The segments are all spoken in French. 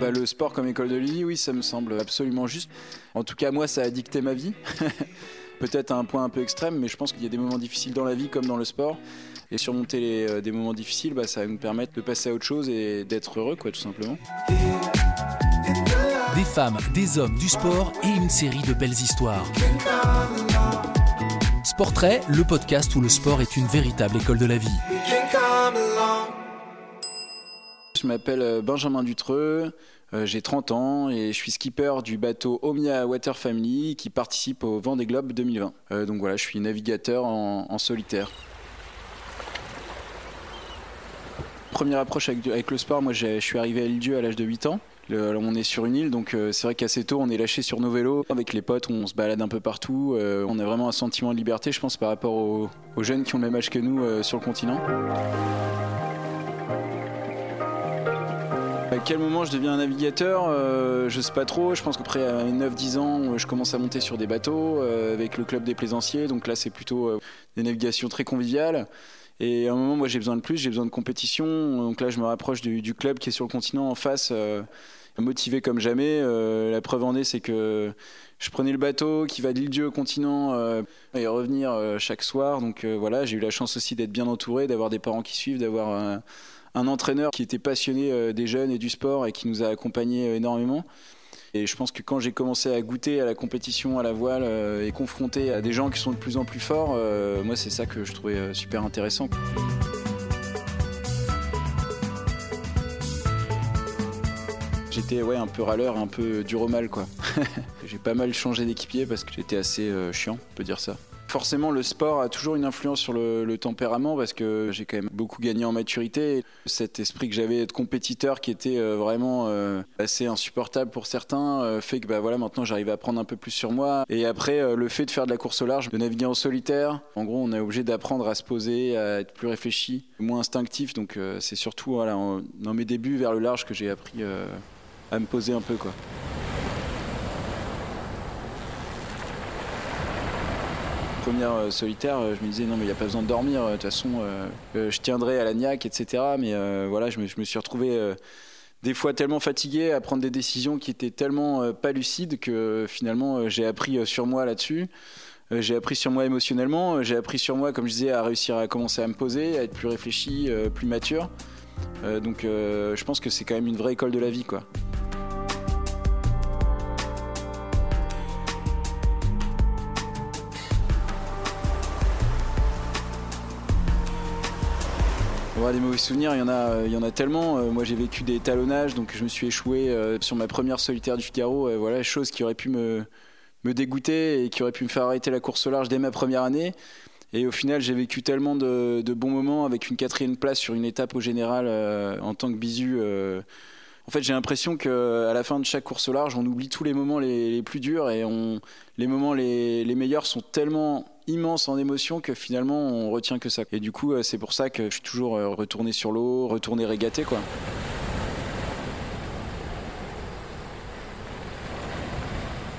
Bah, le sport comme école de vie, oui, ça me semble absolument juste. En tout cas, moi, ça a dicté ma vie. Peut-être à un point un peu extrême, mais je pense qu'il y a des moments difficiles dans la vie comme dans le sport. Et surmonter euh, des moments difficiles, bah, ça va nous permettre de passer à autre chose et d'être heureux, quoi, tout simplement. Des femmes, des hommes, du sport et une série de belles histoires. Sportrait, le podcast où le sport est une véritable école de la vie. Je m'appelle euh, Benjamin Dutreux, euh, j'ai 30 ans et je suis skipper du bateau Omia Water Family qui participe au Vendée Globe 2020. Euh, donc voilà, je suis navigateur en, solitaire. Première approche avec, le sport, moi je suis arrivé à l'île-dieu à l'âge de 8 ans. On est sur une île, donc c'est vrai qu'assez tôt on est lâché sur nos vélos. Avec les potes, on se balade un peu partout. on a vraiment un sentiment de liberté, je pense, par rapport aux, jeunes qui ont le même âge que nous sur le continent. À quel moment je deviens un navigateur euh, Je sais pas trop. Je pense qu'après à 9-10 ans, euh, je commence à monter sur des bateaux euh, avec le club des plaisanciers. Donc là, c'est plutôt euh, des navigations très conviviales. Et à un moment, moi, j'ai besoin de plus, j'ai besoin de compétition. Donc là, je me rapproche du, club qui est sur le continent en face, motivé comme jamais. La preuve en est, c'est que je prenais le bateau qui va de l'île-dieu au continent et revenir chaque soir. Donc voilà, j'ai eu la chance aussi d'être bien entouré, d'avoir des parents qui suivent, d'avoir un, entraîneur qui était passionné euh, des jeunes et du sport et qui nous a accompagnés euh, énormément. Et je pense que quand j'ai commencé à goûter à la compétition, à la voile euh, et confronté à des gens qui sont de plus en plus forts, moi c'est ça que je trouvais super intéressant. J'étais ouais, un peu râleur, un peu dur au mal quoi. j'ai pas mal changé d'équipier parce que j'étais assez chiant, on peut dire ça. Forcément, le sport a toujours une influence sur le, tempérament parce que j'ai quand même beaucoup gagné en maturité. Cet esprit que j'avais de compétiteur qui était euh, vraiment euh, assez insupportable pour certains euh, fait que bah, voilà, maintenant j'arrive à prendre un peu plus sur moi. Et après, le fait de faire de la course au large, de naviguer en solitaire, en gros, on est obligé d'apprendre à se poser, à être plus réfléchi, moins instinctif. Donc c'est surtout dans mes débuts vers le large que j'ai appris à me poser un peu. quoi. Euh, solitaire, euh, je me disais non mais il n'y a pas besoin de dormir, euh, de toute façon je tiendrai à la niaque, etc. Mais voilà, je me, suis retrouvé des fois tellement fatigué à prendre des décisions qui étaient tellement pas lucides que finalement j'ai appris sur moi là-dessus. J'ai appris sur moi émotionnellement, j'ai appris sur moi, comme je disais, à réussir à commencer à me poser, à être plus réfléchi, plus mature. Donc je pense que c'est quand même une vraie école de la vie, quoi. Ouais, des mauvais souvenirs, il y en a, il y en a tellement. Euh, Moi, j'ai vécu des talonnages, donc je me suis échoué euh, sur ma première solitaire du Figaro. Euh, Voilà, chose qui aurait pu me, dégoûter et qui aurait pu me faire arrêter la course au large dès ma première année. Et au final, j'ai vécu tellement de, bons moments avec une quatrième place sur une étape au général euh, en tant que bisu. En fait, j'ai l'impression qu'à la fin de chaque course au large, on oublie tous les moments les, les plus durs et les moments les, les meilleurs sont tellement immenses en émotion que finalement on retient que ça. Et du coup, euh, c'est pour ça que je suis toujours euh, retourné sur l'eau, retourné régater quoi.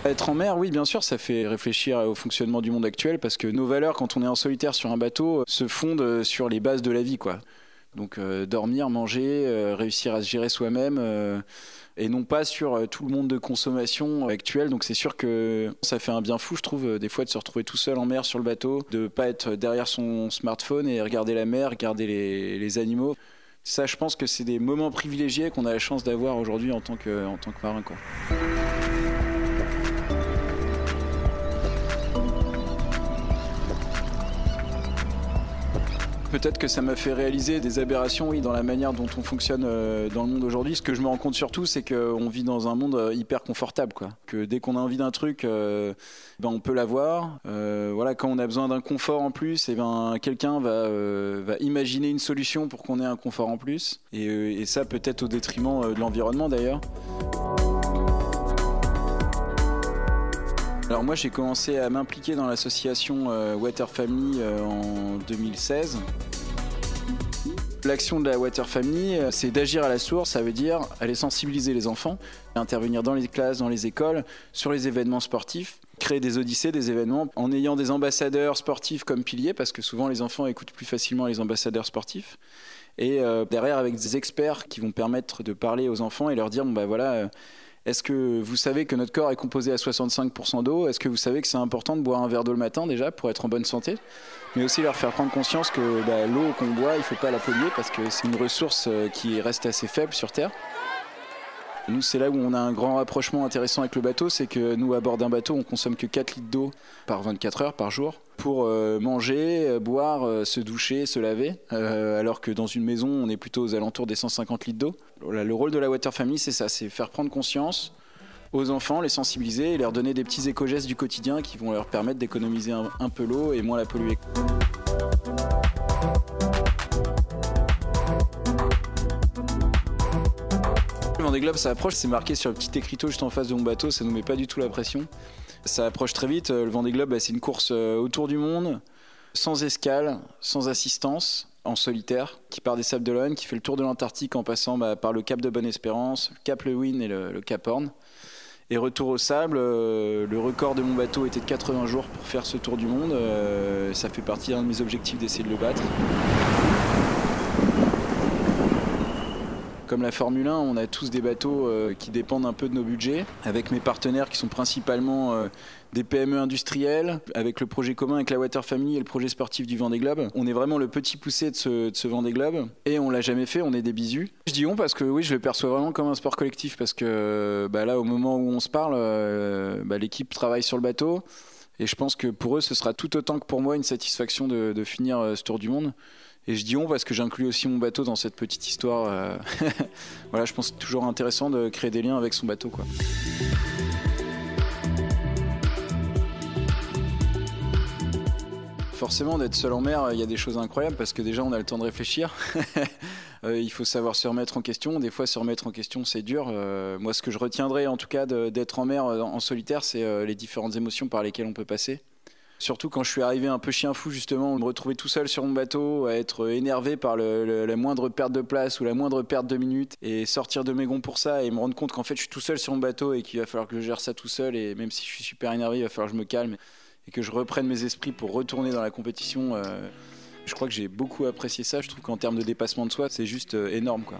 Être en mer, oui, bien sûr, ça fait réfléchir au fonctionnement du monde actuel parce que nos valeurs, quand on est en solitaire sur un bateau, se fondent sur les bases de la vie, quoi. Donc euh, dormir, manger, euh, réussir à se gérer soi-même, euh, et non pas sur tout le monde de consommation actuel. Donc c'est sûr que ça fait un bien fou, je trouve, des fois de se retrouver tout seul en mer sur le bateau, de pas être derrière son smartphone et regarder la mer, regarder les, les animaux. Ça, je pense que c'est des moments privilégiés qu'on a la chance d'avoir aujourd'hui en tant que, en tant que marin, quoi. Peut-être que ça m'a fait réaliser des aberrations, oui, dans la manière dont on fonctionne euh, dans le monde aujourd'hui. Ce que je me rends compte surtout, c'est qu'on vit dans un monde euh, hyper confortable, quoi. Que dès qu'on a envie d'un truc, euh, ben on peut l'avoir. Voilà, quand on a besoin d'un confort en plus, et ben quelqu'un va, imaginer une solution pour qu'on ait un confort en plus. Et, ça, peut-être au détriment de l'environnement d'ailleurs. Alors moi j'ai commencé à m'impliquer dans l'association euh, Water Family euh, en 2016. L'action de la Water Family, euh, c'est d'agir à la source, ça veut dire aller sensibiliser les enfants, intervenir dans les classes, dans les écoles, sur les événements sportifs, créer des odyssées, des événements, en ayant des ambassadeurs sportifs comme piliers, parce que souvent les enfants écoutent plus facilement les ambassadeurs sportifs. et derrière avec des experts qui vont permettre de parler aux enfants et leur dire bon bah voilà est-ce que vous savez que notre corps est composé à 65% d'eau? Est-ce que vous savez que c'est important de boire un verre d'eau le matin déjà pour être en bonne santé? Mais aussi leur faire prendre conscience que bah, l'eau qu'on boit, il ne faut pas la polluer parce que c'est une ressource euh, qui reste assez faible sur Terre. Nous, c'est là où on a un grand rapprochement intéressant avec le bateau, c'est que nous, à bord d'un bateau, on consomme que 4 litres d'eau par 24 heures par jour pour euh, manger, euh, boire, euh, se doucher, se laver, alors que dans une maison, on est plutôt aux alentours des 150 litres d'eau. Le rôle de la Water Family, c'est ça, c'est faire prendre conscience aux enfants, les sensibiliser et leur donner des petits éco-gestes du quotidien qui vont leur permettre d'économiser un peu l'eau et moins la polluer. Des globes, ça approche, c'est marqué sur le petit écriteau juste en face de mon bateau, ça nous met pas du tout la pression. Ça approche très vite. Le Vendée Globe, bah, c'est une course euh, autour du monde, sans escale, sans assistance, en solitaire, qui part des Sables d'Olonne, qui fait le tour de l'Antarctique en passant bah, par le Cap de Bonne-Espérance, le Cap Lewin et le, Cap Horn. Et retour au sable, euh, le record de mon bateau était de 80 jours pour faire ce tour du monde. Euh, ça fait partie d'un de mes objectifs d'essayer de le battre. Comme la Formule 1, on a tous des bateaux euh, qui dépendent un peu de nos budgets, avec mes partenaires qui sont principalement euh, des PME industrielles, avec le projet commun avec la Water Family et le projet sportif du Vendée Globe. On est vraiment le petit poussé de ce, de Vendée Globe et on l'a jamais fait, on est des bisus. Je dis on parce que oui, je le perçois vraiment comme un sport collectif parce que bah là, au moment où on se parle, euh, bah, l'équipe travaille sur le bateau. Et je pense que pour eux, ce sera tout autant que pour moi une satisfaction de finir ce tour du monde. Et je dis on parce que j'inclus aussi mon bateau dans cette petite histoire. Euh. voilà, je pense que c'est toujours intéressant de créer des liens avec son bateau. Forcément, d'être seul en mer, il y a des choses incroyables parce que déjà, on a le temps de réfléchir. Euh, il faut savoir se remettre en question. Des fois, se remettre en question, c'est dur. Euh, moi, ce que je retiendrai, en tout cas, d'être en mer en solitaire, c'est les différentes émotions par lesquelles on peut passer. Surtout quand je suis arrivé un peu chien fou, justement, me retrouver tout seul sur mon bateau, à être énervé par la moindre perte de place ou la moindre perte de minutes, et sortir de mes gonds pour ça, et me rendre compte qu'en fait je suis tout seul sur mon bateau et qu'il va falloir que je gère ça tout seul, et même si je suis super énervé, il va falloir que je me calme et que je reprenne mes esprits pour retourner dans la compétition. Euh, je crois que j'ai beaucoup apprécié ça. Je trouve qu'en termes de dépassement de soi, c'est juste euh, énorme. quoi.